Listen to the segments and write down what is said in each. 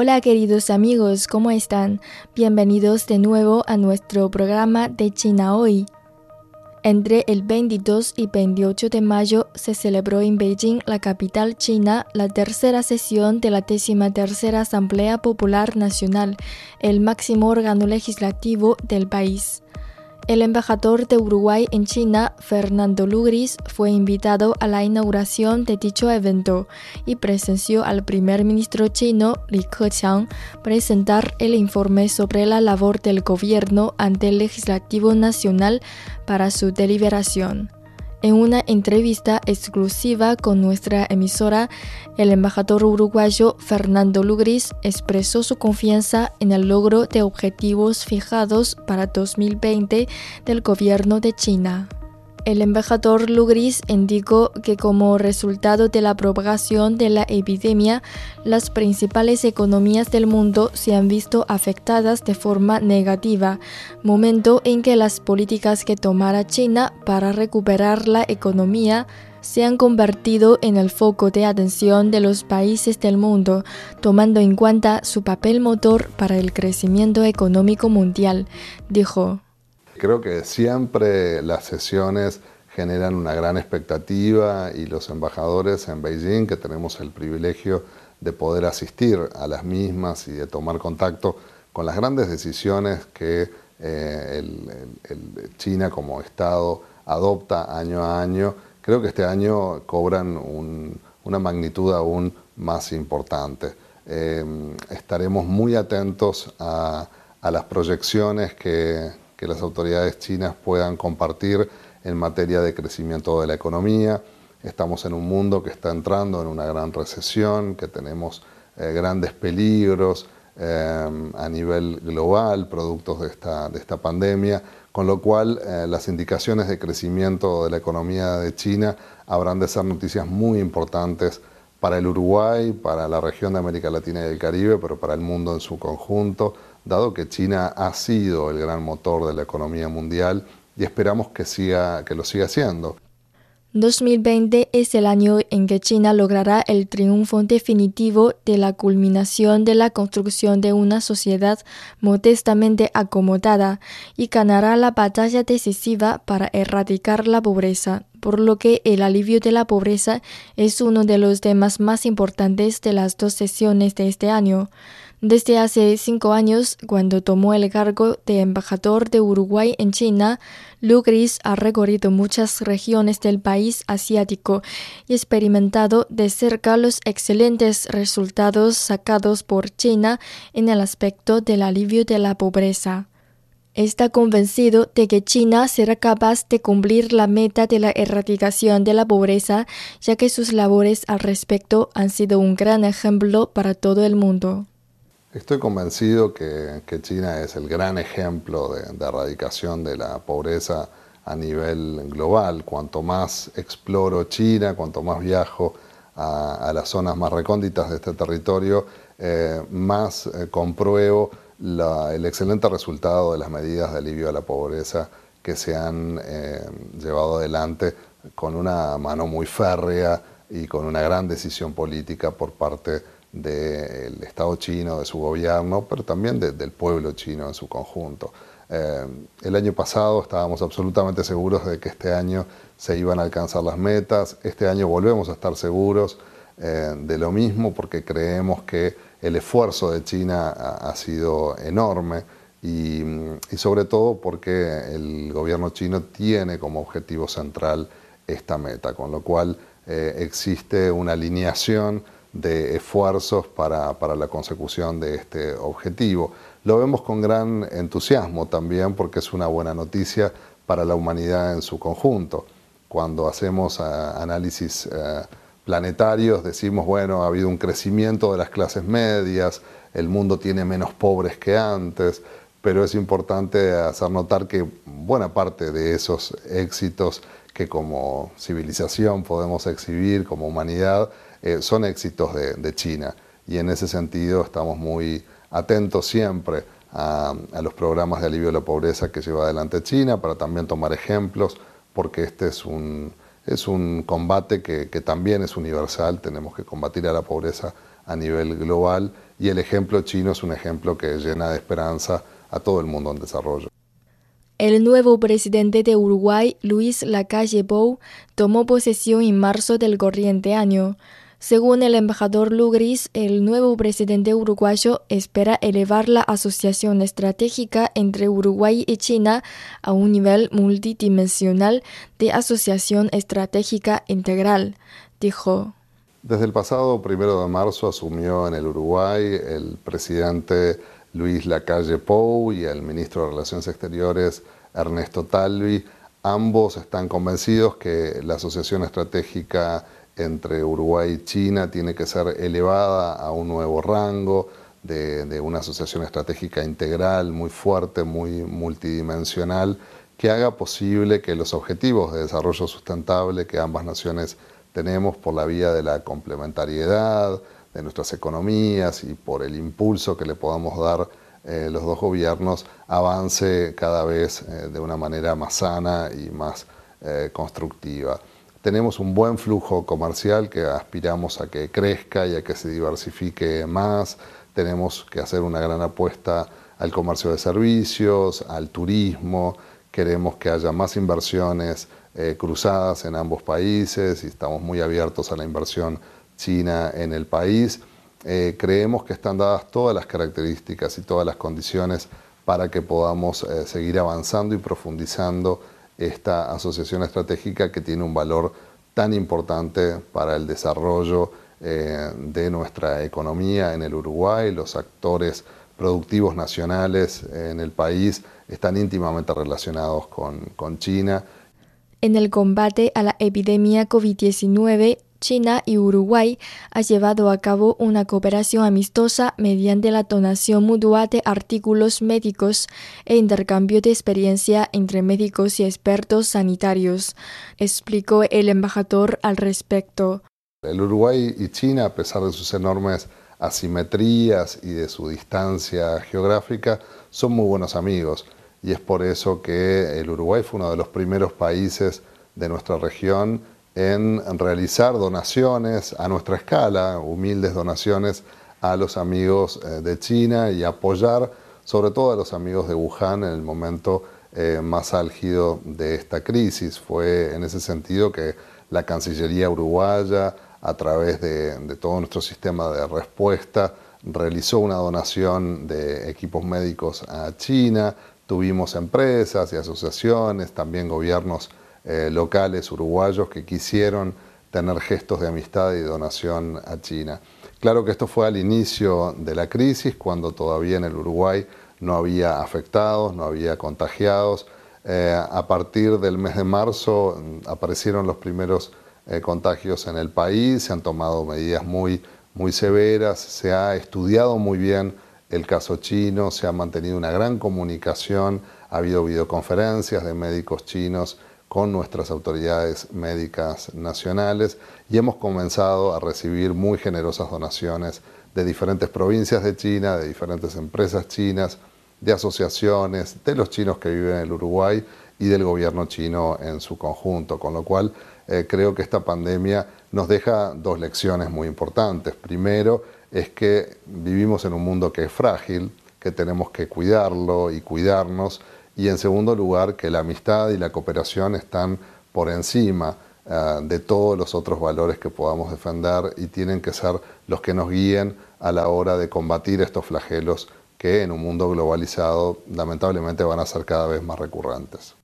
Hola queridos amigos, ¿cómo están? Bienvenidos de nuevo a nuestro programa de China Hoy. Entre el 22 y 28 de mayo se celebró en Beijing, la capital china, la tercera sesión de la tercera Asamblea Popular Nacional, el máximo órgano legislativo del país. El embajador de Uruguay en China, Fernando Lugris, fue invitado a la inauguración de dicho evento y presenció al primer ministro chino, Li Keqiang, presentar el informe sobre la labor del gobierno ante el Legislativo Nacional para su deliberación. En una entrevista exclusiva con nuestra emisora, el embajador uruguayo Fernando Lugris expresó su confianza en el logro de objetivos fijados para 2020 del gobierno de China. El embajador Lugris indicó que como resultado de la propagación de la epidemia, las principales economías del mundo se han visto afectadas de forma negativa, momento en que las políticas que tomara China para recuperar la economía se han convertido en el foco de atención de los países del mundo, tomando en cuenta su papel motor para el crecimiento económico mundial, dijo. Creo que siempre las sesiones generan una gran expectativa y los embajadores en Beijing, que tenemos el privilegio de poder asistir a las mismas y de tomar contacto con las grandes decisiones que eh, China como Estado adopta año a año, creo que este año cobran una magnitud aún más importante. Eh, estaremos muy atentos a las proyecciones que, que las autoridades chinas puedan compartir en materia de crecimiento de la economía. Estamos en un mundo que está entrando en una gran recesión, que tenemos eh, grandes peligros eh, a nivel global, productos de esta, de esta pandemia, con lo cual eh, las indicaciones de crecimiento de la economía de China habrán de ser noticias muy importantes para el Uruguay, para la región de América Latina y el Caribe, pero para el mundo en su conjunto dado que China ha sido el gran motor de la economía mundial y esperamos que, siga, que lo siga siendo. 2020 es el año en que China logrará el triunfo definitivo de la culminación de la construcción de una sociedad modestamente acomodada y ganará la batalla decisiva para erradicar la pobreza, por lo que el alivio de la pobreza es uno de los temas más importantes de las dos sesiones de este año. Desde hace cinco años, cuando tomó el cargo de embajador de Uruguay en China, Lugris ha recorrido muchas regiones del país asiático y experimentado de cerca los excelentes resultados sacados por China en el aspecto del alivio de la pobreza. Está convencido de que China será capaz de cumplir la meta de la erradicación de la pobreza, ya que sus labores al respecto han sido un gran ejemplo para todo el mundo. Estoy convencido que, China es el gran ejemplo de, erradicación de la pobreza a nivel global. Cuanto más exploro China, cuanto más viajo a, las zonas más recónditas de este territorio, eh, más eh, compruebo el excelente resultado de las medidas de alivio a la pobreza que se han eh, llevado adelante con una mano muy férrea y con una gran decisión política por parte de del Estado chino, de su gobierno, pero también del pueblo chino en su conjunto. Eh, el año pasado estábamos absolutamente seguros de que este año se iban a alcanzar las metas, este año volvemos a estar seguros eh, de lo mismo porque creemos que el esfuerzo de China ha, sido enorme y, sobre todo porque el gobierno chino tiene como objetivo central esta meta, con lo cual eh, existe una alineación de esfuerzos para, la consecución de este objetivo. Lo vemos con gran entusiasmo también porque es una buena noticia para la humanidad en su conjunto. Cuando hacemos eh, análisis eh, planetarios decimos, bueno, ha habido un crecimiento de las clases medias, el mundo tiene menos pobres que antes, pero es importante hacer notar que buena parte de esos éxitos que como civilización podemos exhibir, como humanidad, eh, son éxitos de, China. Y en ese sentido estamos muy atentos siempre a, los programas de alivio de la pobreza que lleva adelante China, para también tomar ejemplos, porque este es un, es un combate que, que también es universal, tenemos que combatir a la pobreza a nivel global y el ejemplo chino es un ejemplo que llena de esperanza a todo el mundo en desarrollo. El nuevo presidente de Uruguay, Luis Lacalle Pou, tomó posesión en marzo del corriente año. Según el embajador Lugris, el nuevo presidente uruguayo espera elevar la asociación estratégica entre Uruguay y China a un nivel multidimensional de asociación estratégica integral, dijo. Desde el pasado primero de marzo asumió en el Uruguay el presidente Luis Lacalle Pou y el ministro de Relaciones Exteriores Ernesto Talvi. Ambos están convencidos que la asociación estratégica entre Uruguay y China tiene que ser elevada a un nuevo rango de, una asociación estratégica integral muy fuerte, muy multidimensional, que haga posible que los objetivos de desarrollo sustentable que ambas naciones tenemos por la vía de la complementariedad, de nuestras economías y por el impulso que le podamos dar eh, los dos gobiernos avance cada vez eh, de una manera más sana y más eh, constructiva. Tenemos un buen flujo comercial que aspiramos a que crezca y a que se diversifique más. Tenemos que hacer una gran apuesta al comercio de servicios, al turismo. Queremos que haya más inversiones cruzadas en ambos países y estamos muy abiertos a la inversión China en el país. Eh, creemos que están dadas todas las características y todas las condiciones para que podamos eh, seguir avanzando y profundizando esta asociación estratégica que tiene un valor tan importante para el desarrollo eh, de nuestra economía en el Uruguay. Los actores productivos nacionales en el país están íntimamente relacionados con, con China. En el combate a la epidemia COVID-19, China y Uruguay ha llevado a cabo una cooperación amistosa mediante la donación mutua de artículos médicos e intercambio de experiencia entre médicos y expertos sanitarios, explicó el embajador al respecto. El Uruguay y China, a pesar de sus enormes asimetrías y de su distancia geográfica, son muy buenos amigos y es por eso que el Uruguay fue uno de los primeros países de nuestra región en realizar donaciones a nuestra escala, humildes donaciones a los amigos eh, de China y apoyar sobre todo a los amigos de Wuhan en el momento eh, más álgido de esta crisis. Fue en ese sentido que la Cancillería uruguaya, a través de, de todo nuestro sistema de respuesta, realizó una donación de equipos médicos a China, tuvimos empresas y asociaciones, también gobiernos eh, locales uruguayos que quisieron tener gestos de amistad y donación a China. Claro que esto fue al inicio de la crisis, cuando todavía en el Uruguay no había afectados, no había contagiados. Eh, a partir del mes de marzo mm, aparecieron los primeros eh, contagios en el país, se han tomado medidas muy, muy severas, se ha estudiado muy bien el caso chino, se ha mantenido una gran comunicación, ha habido videoconferencias de médicos chinos con nuestras autoridades médicas nacionales y hemos comenzado a recibir muy generosas donaciones de diferentes provincias de China, de diferentes empresas chinas, de asociaciones, de los chinos que viven en el Uruguay y del gobierno chino en su conjunto, con lo cual eh, creo que esta pandemia nos deja dos lecciones muy importantes. Primero es que vivimos en un mundo que es frágil, que tenemos que cuidarlo y cuidarnos, y en segundo lugar que la amistad y la cooperación están por encima eh, de todos los otros valores que podamos defender y tienen que ser los que nos guíen a la hora de combatir estos flagelos que en un mundo globalizado lamentablemente van a ser cada vez más recurrentes.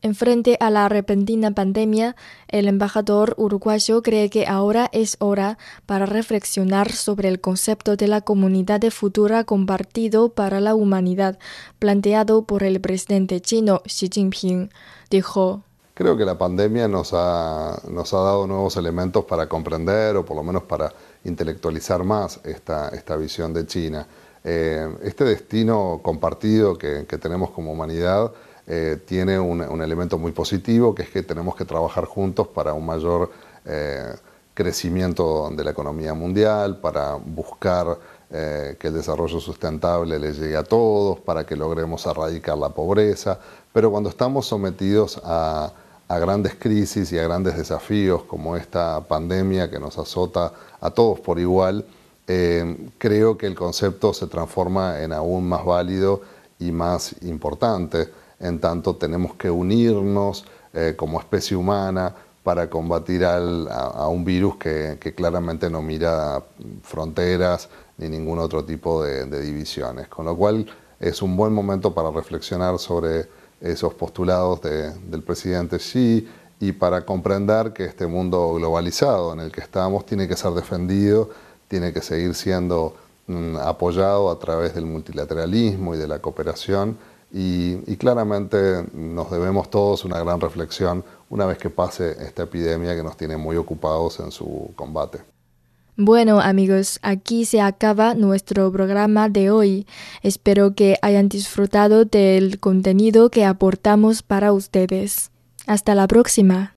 En frente a la repentina pandemia, el embajador uruguayo cree que ahora es hora para reflexionar sobre el concepto de la comunidad de futura compartido para la humanidad, planteado por el presidente chino Xi Jinping. Dijo, creo que la pandemia nos ha, nos ha dado nuevos elementos para comprender o por lo menos para intelectualizar más esta, esta visión de China. Eh, este destino compartido que, tenemos como humanidad eh, tiene un, elemento muy positivo, que es que tenemos que trabajar juntos para un mayor eh, crecimiento de la economía mundial, para buscar que el desarrollo sustentable le llegue a todos, para que logremos erradicar la pobreza, pero cuando estamos sometidos a a grandes crisis y a grandes desafíos como esta pandemia que nos azota a todos por igual, eh, creo que el concepto se transforma en aún más válido y más importante, en tanto tenemos que unirnos eh, como especie humana para combatir a, un virus que, claramente no mira fronteras ni ningún otro tipo de divisiones. Con lo cual es un buen momento para reflexionar sobre esos postulados del presidente Xi y para comprender que este mundo globalizado en el que estamos tiene que ser defendido, tiene que seguir siendo mm, apoyado a través del multilateralismo y de la cooperación y, claramente nos debemos todos una gran reflexión una vez que pase esta epidemia que nos tiene muy ocupados en su combate. Bueno amigos, aquí se acaba nuestro programa de hoy. Espero que hayan disfrutado del contenido que aportamos para ustedes. Hasta la próxima.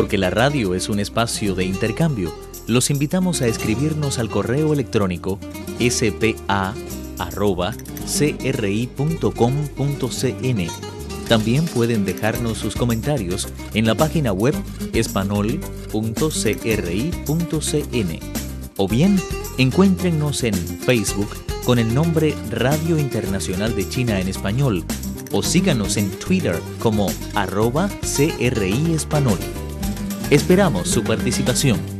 Porque la radio es un espacio de intercambio, los invitamos a escribirnos al correo electrónico spa.cri.com.cn. También pueden dejarnos sus comentarios en la página web espanol.cri.cn. O bien, encuéntrenos en Facebook con el nombre Radio Internacional de China en Español o síganos en Twitter como arroba CRI Español. Esperamos su participación.